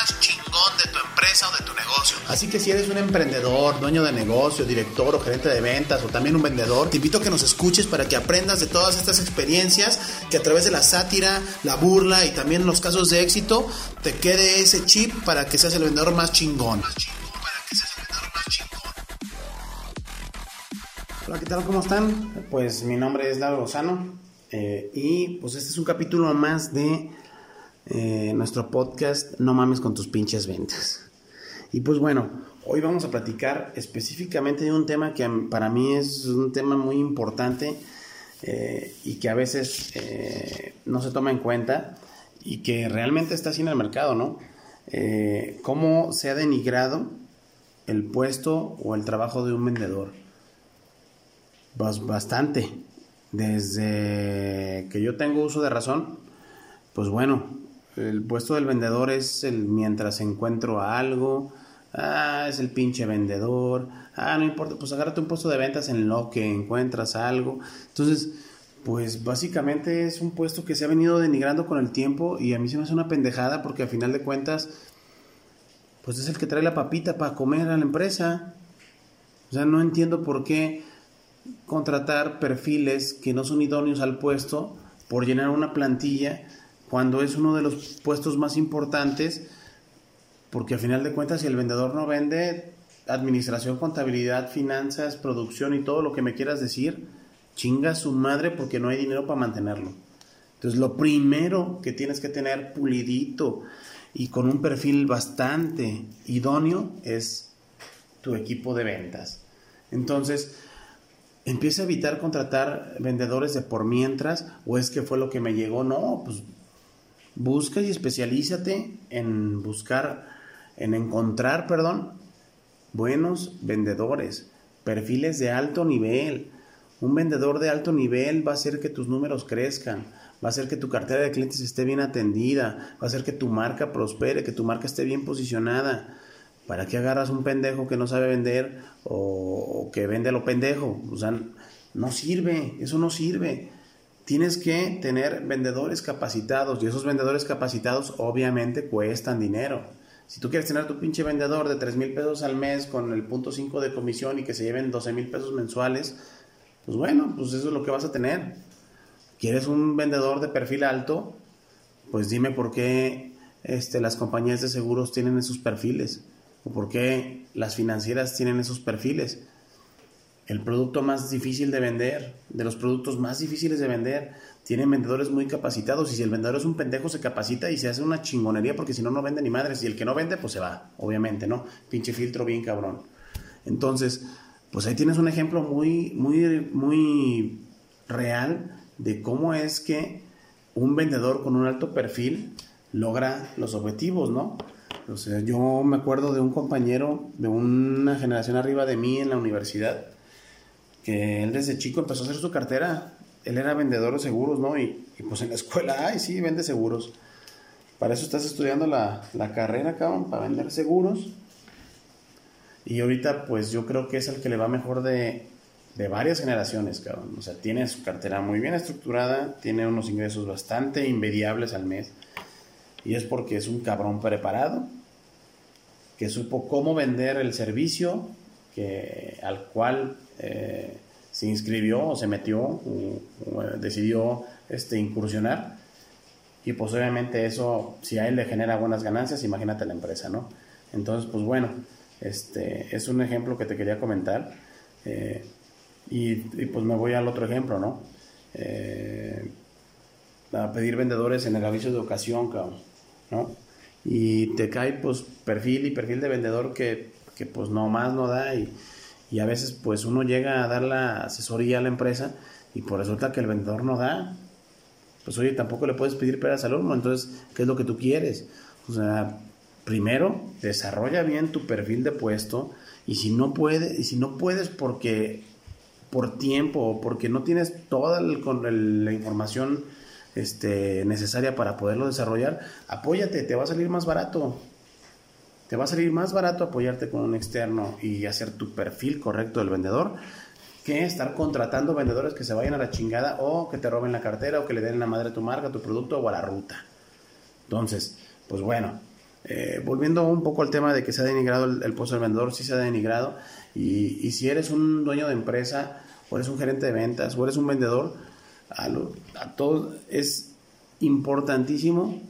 más chingón de tu empresa o de tu negocio. Así que si eres un emprendedor, dueño de negocio, director o gerente de ventas o también un vendedor, te invito a que nos escuches para que aprendas de todas estas experiencias que a través de la sátira, la burla y también los casos de éxito te quede ese chip para que seas el vendedor más chingón. Hola, ¿qué tal? ¿Cómo están? Pues mi nombre es Lauro Lozano eh, y pues este es un capítulo más de eh, nuestro podcast No mames con tus pinches ventas. Y pues bueno, hoy vamos a platicar específicamente de un tema que para mí es un tema muy importante eh, y que a veces no se toma en cuenta y que realmente está así en el mercado, ¿no? Eh, ¿Cómo se ha denigrado el puesto o el trabajo de un vendedor? bastante. Desde que yo tengo uso de razón, pues bueno, el puesto del vendedor es el mientras encuentro algo, ah, es el pinche vendedor, ah, no importa, pues agárrate un puesto de ventas en lo que encuentras algo. Entonces, pues básicamente es un puesto que se ha venido denigrando con el tiempo y a mí se me hace una pendejada porque a final de cuentas, pues es el que trae la papita para comer a la empresa. O sea, no entiendo por qué contratar perfiles que no son idóneos al puesto por llenar una plantilla cuando es uno de los puestos más importantes, porque a final de cuentas si el vendedor no vende, administración, contabilidad, finanzas, producción y todo lo que me quieras decir, chinga su madre porque no hay dinero para mantenerlo. Entonces lo primero que tienes que tener pulidito y con un perfil bastante idóneo es tu equipo de ventas. Entonces, empieza a evitar contratar vendedores de por mientras o es que fue lo que me llegó. No, pues busca y especialízate en buscar, en encontrar, perdón, buenos vendedores, perfiles de alto nivel un vendedor de alto nivel va a hacer que tus números crezcan, va a hacer que tu cartera de clientes esté bien atendida, va a hacer que tu marca prospere, que tu marca esté bien posicionada. ¿Para qué agarras un pendejo que no sabe vender o, que vende lo pendejo? O sea, no sirve, eso no sirve. Tienes que tener vendedores capacitados y esos vendedores capacitados obviamente cuestan dinero. Si tú quieres tener tu pinche vendedor de 3 mil pesos al mes con el punto 5 de comisión y que se lleven 12 mil pesos mensuales, pues bueno, pues eso es lo que vas a tener. ¿Quieres un vendedor de perfil alto? Pues dime por qué este, las compañías de seguros tienen esos perfiles o por qué las financieras tienen esos perfiles. El producto más difícil de vender, de los productos más difíciles de vender, tienen vendedores muy capacitados y si el vendedor es un pendejo se capacita y se hace una chingonería porque si no no vende ni madres y el que no vende pues se va, obviamente, ¿no? Pinche filtro bien cabrón. Entonces, pues ahí tienes un ejemplo muy, muy, muy real de cómo es que un vendedor con un alto perfil logra los objetivos, ¿no? O sea, yo me acuerdo de un compañero de una generación arriba de mí en la universidad, que él desde chico empezó a hacer su cartera. Él era vendedor de seguros, ¿no? Y, pues en la escuela, ay, sí, vende seguros. Para eso estás estudiando la, la carrera, cabrón, para vender seguros. Y ahorita, pues yo creo que es el que le va mejor de, varias generaciones, cabrón. O sea, tiene su cartera muy bien estructurada, tiene unos ingresos bastante inmediables al mes. Y es porque es un cabrón preparado, que supo cómo vender el servicio que, al cual eh, se inscribió o se metió o, decidió este, incursionar. Y pues obviamente eso, si a él le genera buenas ganancias, imagínate la empresa, ¿no? Entonces, pues bueno, este, es un ejemplo que te quería comentar. Eh, y, pues me voy al otro ejemplo, ¿no? Eh, a pedir vendedores en el aviso de ocasión, ¿no? Y te cae pues perfil y perfil de vendedor que, que pues nomás no da y, y, a veces pues uno llega a dar la asesoría a la empresa y pues resulta que el vendedor no da. Pues oye, tampoco le puedes pedir peras al entonces, ¿qué es lo que tú quieres? O sea, primero desarrolla bien tu perfil de puesto y si no puedes, y si no puedes porque por tiempo o porque no tienes toda la información este, necesaria para poderlo desarrollar, apóyate, te va a salir más barato. Te va a salir más barato apoyarte con un externo y hacer tu perfil correcto del vendedor que estar contratando vendedores que se vayan a la chingada o que te roben la cartera o que le den la madre a tu marca, a tu producto o a la ruta. Entonces, pues bueno, eh, volviendo un poco al tema de que se ha denigrado el, puesto del vendedor, sí se ha denigrado. Y, si eres un dueño de empresa, o eres un gerente de ventas, o eres un vendedor, a todos es importantísimo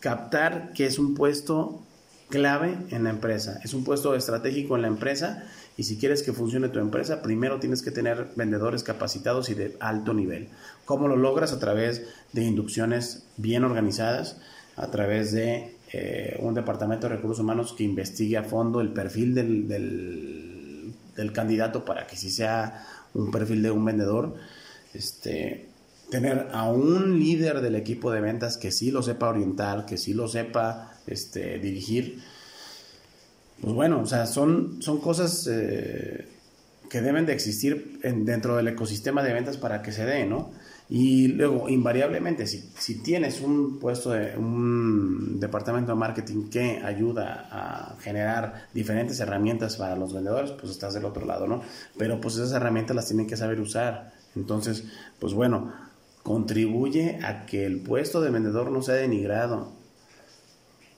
captar que es un puesto clave en la empresa, es un puesto estratégico en la empresa y si quieres que funcione tu empresa, primero tienes que tener vendedores capacitados y de alto nivel. ¿Cómo lo logras? A través de inducciones bien organizadas, a través de eh, un departamento de recursos humanos que investigue a fondo el perfil del, del, candidato para que si sea un perfil de un vendedor, este, tener a un líder del equipo de ventas que sí lo sepa orientar, que sí lo sepa este, dirigir. Pues bueno, o sea, son, son cosas eh, que deben de existir dentro del ecosistema de ventas para que se dé, ¿no? Y luego, invariablemente, si, si tienes un puesto de un departamento de marketing que ayuda a generar diferentes herramientas para los vendedores, pues estás del otro lado, ¿no? Pero pues esas herramientas las tienen que saber usar. Entonces, pues bueno, contribuye a que el puesto de vendedor no sea denigrado.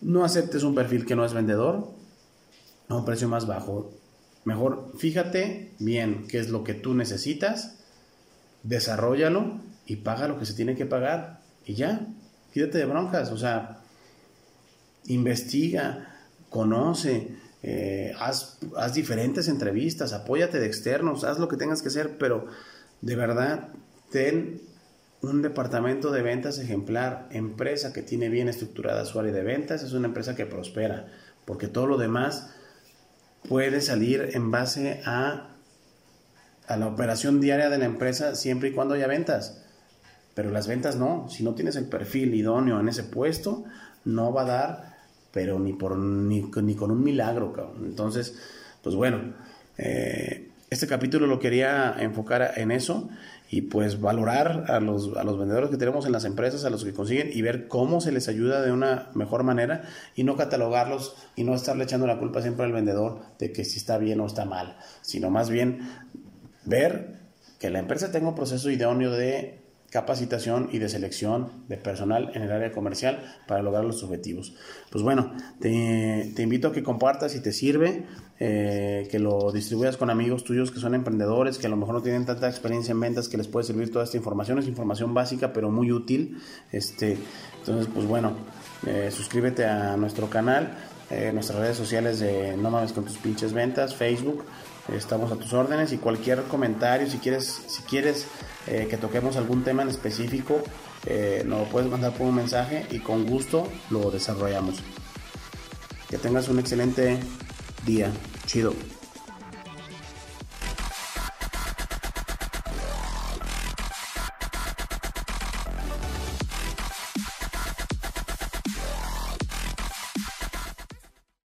No aceptes un perfil que no es vendedor a un precio más bajo. Mejor fíjate bien qué es lo que tú necesitas, desarrollalo y paga lo que se tiene que pagar y ya, quídate de broncas, o sea, investiga, conoce, eh, haz, haz, diferentes entrevistas, apóyate de externos, haz lo que tengas que hacer, pero de verdad, ten un departamento de ventas ejemplar, empresa que tiene bien estructurada su área de ventas, es una empresa que prospera, porque todo lo demás puede salir en base a, a la operación diaria de la empresa siempre y cuando haya ventas. Pero las ventas no, si no tienes el perfil idóneo en ese puesto, no va a dar, pero ni, por, ni, ni con un milagro. Entonces, pues bueno, eh, este capítulo lo quería enfocar en eso y pues valorar a los, a los vendedores que tenemos en las empresas, a los que consiguen y ver cómo se les ayuda de una mejor manera y no catalogarlos y no estarle echando la culpa siempre al vendedor de que si está bien o está mal, sino más bien ver que la empresa tenga un proceso idóneo de capacitación y de selección de personal en el área comercial para lograr los objetivos. Pues bueno, te, invito a que compartas si te sirve, eh, que lo distribuyas con amigos tuyos que son emprendedores, que a lo mejor no tienen tanta experiencia en ventas, que les puede servir toda esta información. Es información básica, pero muy útil. Este, entonces, pues bueno, eh, suscríbete a nuestro canal, eh, nuestras redes sociales de No mames con tus pinches ventas, Facebook. Estamos a tus órdenes y cualquier comentario, si quieres, si quieres eh, que toquemos algún tema en específico, eh, nos lo puedes mandar por un mensaje y con gusto lo desarrollamos. Que tengas un excelente día. Chido.